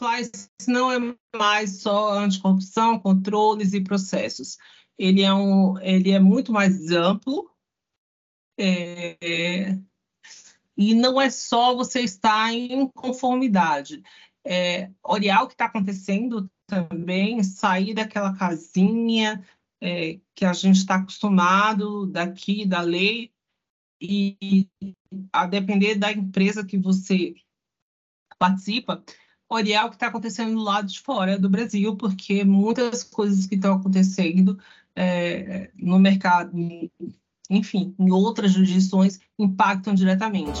compliance não é mais só anticorrupção, controles e processos. Ele é, um, ele é muito mais amplo é, e não é só você estar em conformidade. É, olhar o que está acontecendo também, sair daquela casinha é, que a gente está acostumado daqui, da lei, e a depender da empresa que você participa, olhar o que está acontecendo do lado de fora do Brasil, porque muitas coisas que estão acontecendo é, no mercado, enfim, em outras jurisdições, impactam diretamente.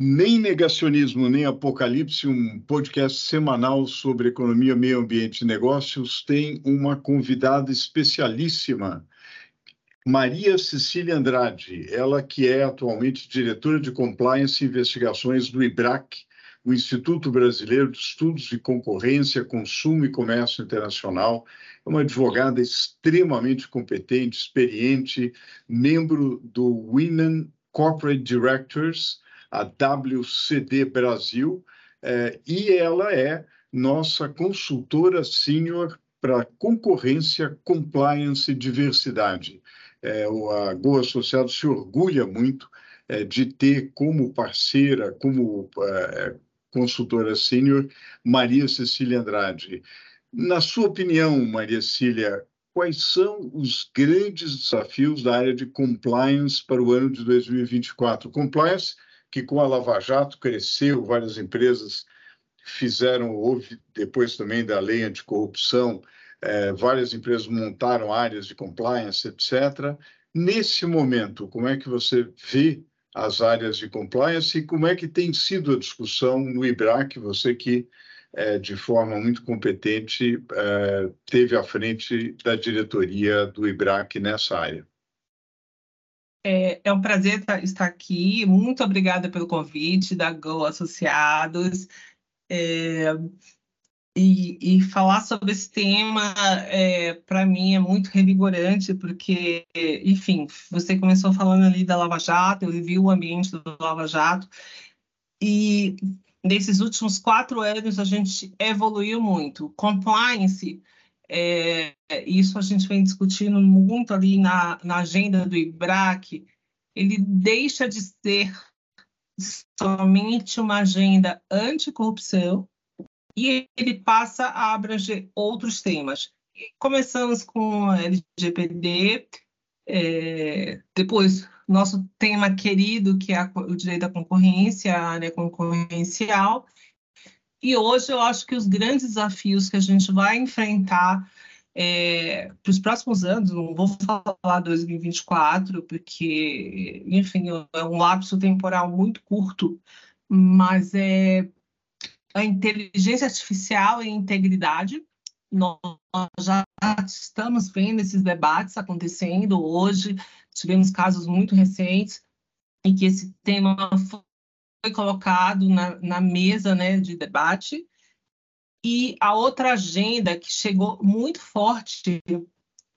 Nem Negacionismo, nem Apocalipse, um podcast semanal sobre economia, meio ambiente e negócios, tem uma convidada especialíssima, Maria Cecília Andrade, ela que é atualmente diretora de Compliance e Investigações do IBRAC, o Instituto Brasileiro de Estudos de Concorrência, Consumo e Comércio Internacional, é uma advogada extremamente competente, experiente, membro do Women Corporate Directors, a WCD Brasil, é, e ela é nossa consultora sênior para concorrência, compliance e diversidade. É, a Go Associado se orgulha muito é, de ter como parceira, como é, consultora sênior, Maria Cecília Andrade. Na sua opinião, Maria Cecília, quais são os grandes desafios da área de compliance para o ano de 2024? Compliance que com a Lava Jato cresceu, várias empresas fizeram, houve depois também da lei anticorrupção, é, várias empresas montaram áreas de compliance, etc. Nesse momento, como é que você vê as áreas de compliance e como é que tem sido a discussão no IBRAC, você que é, de forma muito competente é, teve à frente da diretoria do IBRAC nessa área? É, é um prazer estar aqui. Muito obrigada pelo convite da Go Associados. É, e, e, falar sobre esse tema, é, para mim, é muito revigorante, porque, enfim, você começou falando ali da Lava Jato, eu vivi o ambiente do Lava Jato, e nesses últimos quatro anos a gente evoluiu muito. Compliance é, isso a gente vem discutindo muito ali na, na agenda do IBRAC. Ele deixa de ser somente uma agenda anticorrupção e ele passa a abranger outros temas. Começamos com LGPD, é, depois nosso tema querido, que é o direito à concorrência, a área concorrencial, e hoje eu acho que os grandes desafios que a gente vai enfrentar é, para os próximos anos, não vou falar 2024, porque, enfim, é um lapso temporal muito curto, mas é a inteligência artificial e integridade. Nós já estamos vendo esses debates acontecendo hoje, tivemos casos muito recentes em que esse tema colocado na, na mesa né, de debate. E a outra agenda que chegou muito forte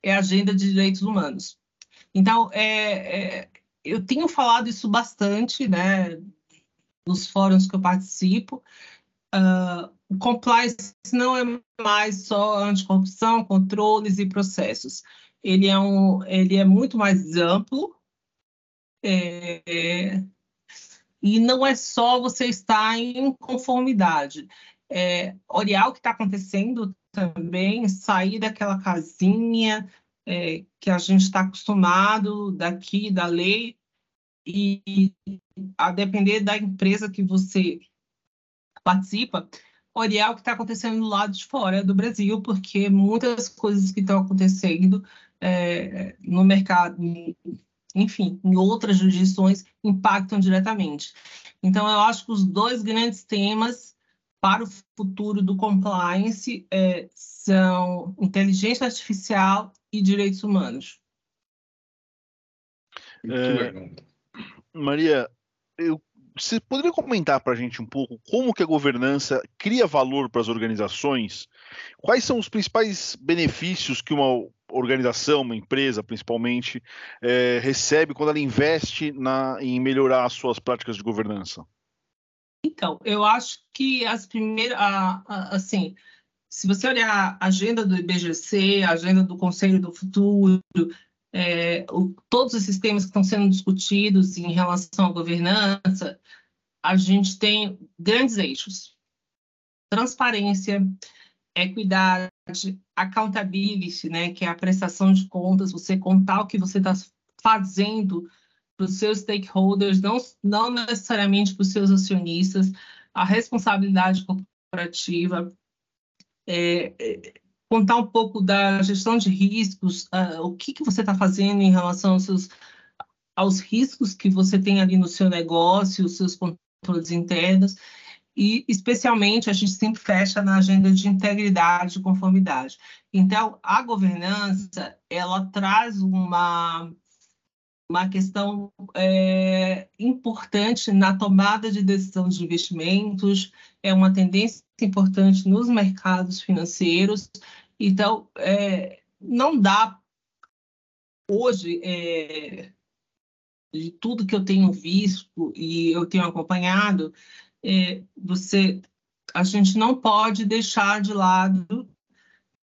é a agenda de direitos humanos. Então, é, é, eu tenho falado isso bastante, né, nos fóruns que eu participo. Uh, o compliance não é mais só anticorrupção, controles e processos. Ele é, um, ele é muito mais amplo. É, é e não é só você estar em conformidade. É, olhar o que está acontecendo também, sair daquela casinha é, que a gente está acostumado daqui, da lei, e a depender da empresa que você participa, olhar o que está acontecendo do lado de fora do Brasil, porque muitas coisas que estão acontecendo é, no mercado, enfim, em outras jurisdições impactam diretamente. Então, eu acho que os dois grandes temas para o futuro do compliance é, são inteligência artificial e direitos humanos. É, Maria, eu, você poderia comentar para a gente um pouco como que a governança cria valor para as organizações? Quais são os principais benefícios que uma organização, uma empresa principalmente, é, recebe quando ela investe na, em melhorar as suas práticas de governança? Então, eu acho que as primeiras, assim, se você olhar a agenda do IBGC, a agenda do Conselho do Futuro, é, o, todos esses temas que estão sendo discutidos em relação à governança, a gente tem grandes eixos: transparência, equidade, accountability, né, que é a prestação de contas, você contar o que você está fazendo para os seus stakeholders, não, não necessariamente para os seus acionistas, a responsabilidade corporativa, é, é, contar um pouco da gestão de riscos, uh, o que, que você está fazendo em relação aos, seus, aos riscos que você tem ali no seu negócio, os seus controles internos, e especialmente a gente sempre fecha na agenda de integridade e conformidade. Então, a governança, ela traz uma uma questão é, importante na tomada de decisão de investimentos, é uma tendência importante nos mercados financeiros. Então, é, não dá hoje, é, de tudo que eu tenho visto e eu tenho acompanhado, você, a gente não pode deixar de lado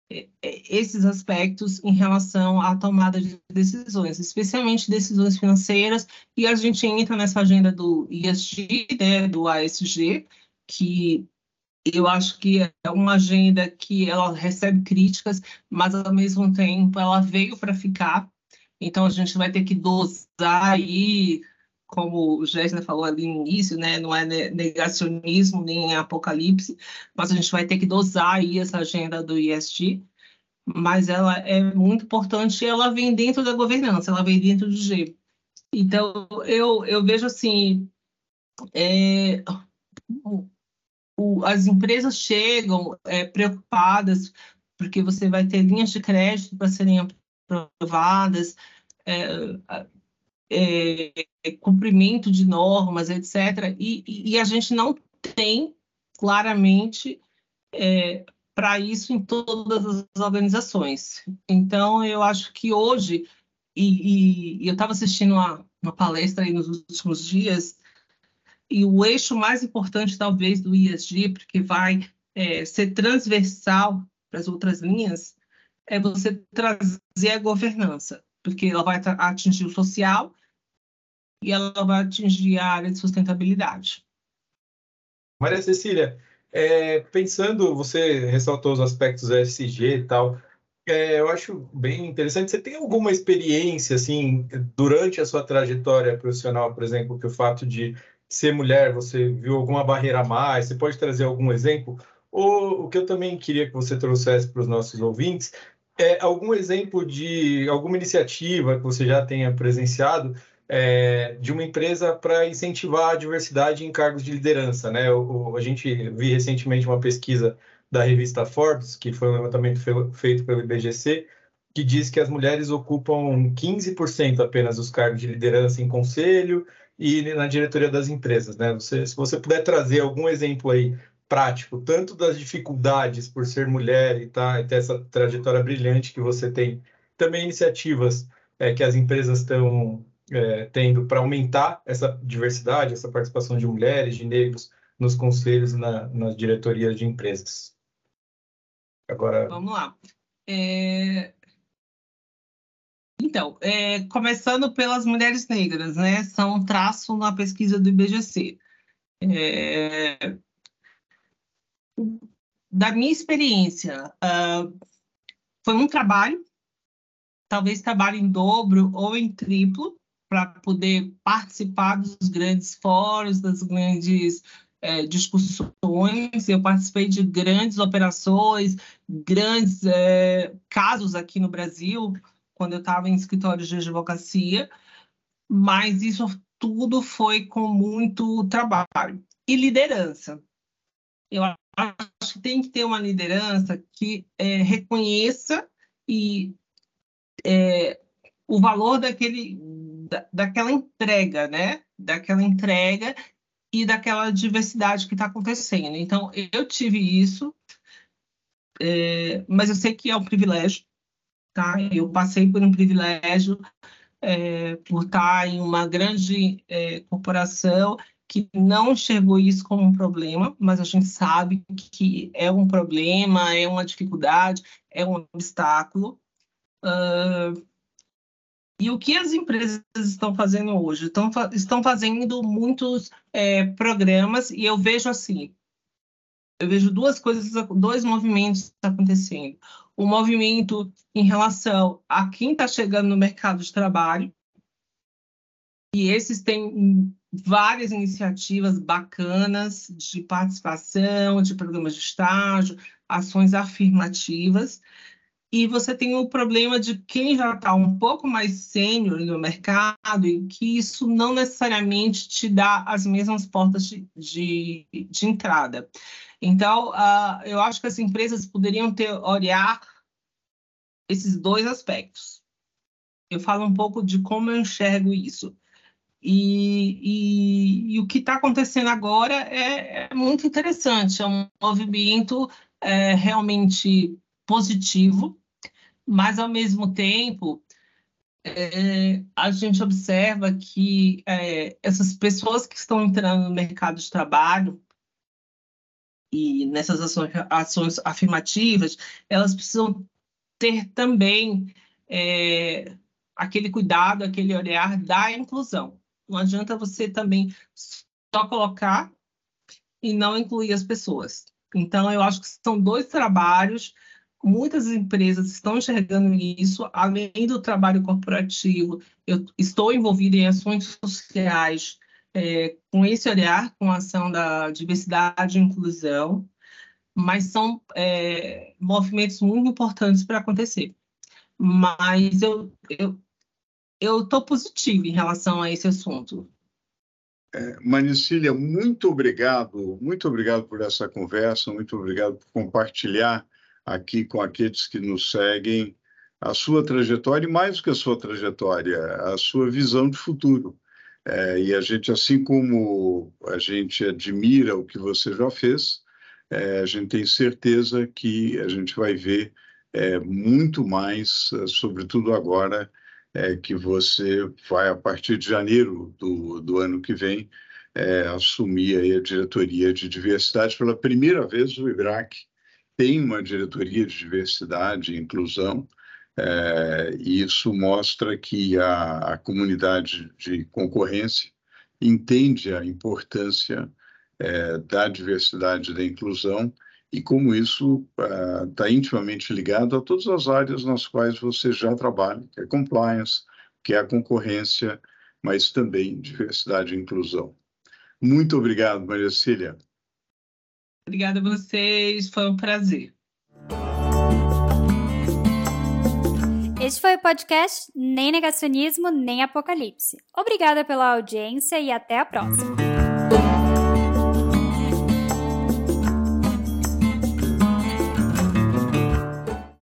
é, é, esses aspectos em relação à tomada de decisões, especialmente decisões financeiras, e a gente entra nessa agenda do ISG, né, do ASG, que eu acho que é uma agenda que ela recebe críticas, mas ao mesmo tempo ela veio para ficar. Então a gente vai ter que dosar aí como o Gessner falou ali no início, né, não é negacionismo nem apocalipse, mas a gente vai ter que dosar aí essa agenda do ISG, mas ela é muito importante ela vem dentro da governança, ela vem dentro do G. Então, eu, eu vejo assim, é, o, o, as empresas chegam é, preocupadas porque você vai ter linhas de crédito para serem aprovadas, é, é, cumprimento de normas, etc. E, e, a gente não tem claramente é, para isso em todas as organizações. Então, eu acho que hoje, e, e eu estava assistindo uma, uma palestra aí nos últimos dias, e o eixo mais importante, talvez, do ISG, porque vai é, ser transversal para as outras linhas, é você trazer a governança porque ela vai atingir o social e ela vai atingir a área de sustentabilidade. Maria Cecília, é, pensando, você ressaltou os aspectos ESG e tal, é, eu acho bem interessante. Você tem alguma experiência, assim, durante a sua trajetória profissional, por exemplo, que o fato de ser mulher, você viu alguma barreira a mais? Você pode trazer algum exemplo? Ou o que eu também queria que você trouxesse para os nossos ouvintes é, algum exemplo de alguma iniciativa que você já tenha presenciado é, de uma empresa para incentivar a diversidade em cargos de liderança, né? O, o, a gente viu recentemente uma pesquisa da revista Forbes, que foi um levantamento feito pelo IBGC, que diz que as mulheres ocupam 15% apenas dos cargos de liderança em conselho e na diretoria das empresas, né? Você, se você puder trazer algum exemplo aí prático, tanto das dificuldades por ser mulher e, tá, e ter essa trajetória brilhante que você tem, também iniciativas é, que as empresas estão é, tendo para aumentar essa diversidade, essa participação de mulheres, de negros nos conselhos na, nas diretorias de empresas. Agora. Vamos lá. É... Então, é, começando pelas mulheres negras, né? São um traço na pesquisa do IBGC. É, da minha experiência, uh, foi um trabalho, talvez trabalho em dobro ou em triplo, para poder participar dos grandes fóruns, das grandes é, discussões. Eu participei de grandes operações, grandes é, casos aqui no Brasil, quando eu estava em escritórios de advocacia, mas isso tudo foi com muito trabalho. E liderança. Eu acho que tem que ter uma liderança que é, reconheça e é, o valor daquele, da, daquela entrega, né? Daquela entrega e daquela diversidade que está acontecendo. Então, eu tive isso, é, mas eu sei que é um privilégio, tá? Eu passei por um privilégio é, por estar em uma grande é, corporação que não enxergou isso como um problema, mas a gente sabe que é um problema, é uma dificuldade, é um obstáculo. Uh, e o que as empresas estão fazendo hoje? Estão, estão fazendo muitos é, programas, e eu vejo assim: eu vejo duas coisas, dois movimentos acontecendo. O movimento em relação a quem está chegando no mercado de trabalho, e esses têm várias iniciativas bacanas de participação, de programas de estágio, ações afirmativas. E você tem o problema de quem já está um pouco mais sênior no mercado e que isso não necessariamente te dá as mesmas portas de, de, de entrada. Então, uh, eu acho que as empresas poderiam ter olhar esses dois aspectos. Eu falo um pouco de como eu enxergo isso. E, e, e o que está acontecendo agora é, é, muito interessante, é um movimento é, realmente positivo, mas ao mesmo tempo é, a gente observa que é, essas pessoas que estão entrando no mercado de trabalho e nessas ações, ações afirmativas, elas precisam ter também é, aquele cuidado, aquele olhar da inclusão. Não adianta você também só colocar e não incluir as pessoas. Então, eu acho que são dois trabalhos muitas empresas estão enxergando isso, além do trabalho corporativo, eu estou envolvida em ações sociais é, com esse olhar, com a ação da diversidade e inclusão, mas são é, movimentos muito importantes para acontecer. Mas eu eu estou positiva em relação a esse assunto. É, Manicília, muito obrigado, muito obrigado por essa conversa, muito obrigado por compartilhar aqui com aqueles que nos seguem a sua trajetória e mais do que a sua trajetória, a sua visão de futuro. É, e a gente, assim como a gente admira o que você já fez, é, a gente tem certeza que a gente vai ver é, muito mais, sobretudo agora é, que você vai, a partir de janeiro do, do ano que vem, é, assumir a diretoria de diversidade. Pela primeira vez, o IBRAC tem uma diretoria de diversidade e inclusão, é, e isso mostra que a, a, comunidade de concorrência entende a importância é, da diversidade e da inclusão e como isso está é, intimamente ligado a todas as áreas nas quais você já trabalha, que é compliance, que é a concorrência, mas também diversidade e inclusão. Muito obrigado, Maria Cília. Obrigada a vocês, foi um prazer. Este foi o podcast Nem Negacionismo, Nem Apocalipse. Obrigada pela audiência e até a próxima.